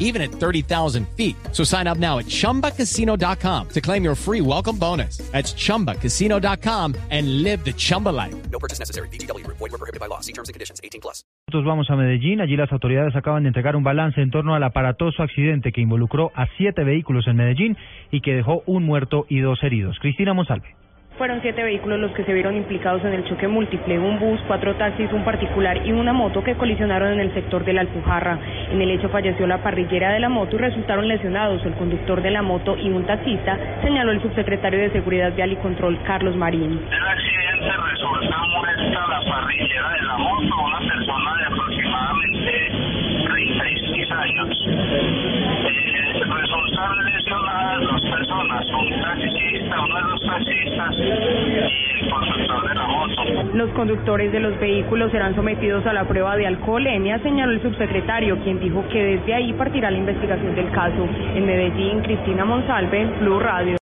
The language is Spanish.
even at 30,000 feet. So sign up now at chumbacasino.com to claim your free welcome bonus. That's chumbacasino.com and live the Chumba life. No purchase necessary. BGW. Void were prohibited by law. See terms and conditions. 18 plus. Nosotros vamos a Medellín. Allí las autoridades acaban de entregar un balance en torno al aparatoso accidente que involucró a siete vehículos en Medellín y que dejó un muerto y dos heridos. Cristina Monsalve. Fueron siete vehículos los que se vieron implicados en el choque múltiple, un bus, cuatro taxis, un particular y una moto que colisionaron en el sector de la Alpujarra. En el hecho falleció la parrillera de la moto y resultaron lesionados el conductor de la moto y un taxista, señaló el subsecretario de Seguridad Vial y Control, Carlos Marín. El accidente resulta muerta la parrillera de la moto, una persona de aproximadamente 36 años. Eh, resultan lesionadas dos personas, un taxista, uno de los taxistas Los conductores de los vehículos serán sometidos a la prueba de alcoholemia, señaló el subsecretario, quien dijo que desde ahí partirá la investigación del caso. En Medellín, Cristina Monsalve, Blue Radio.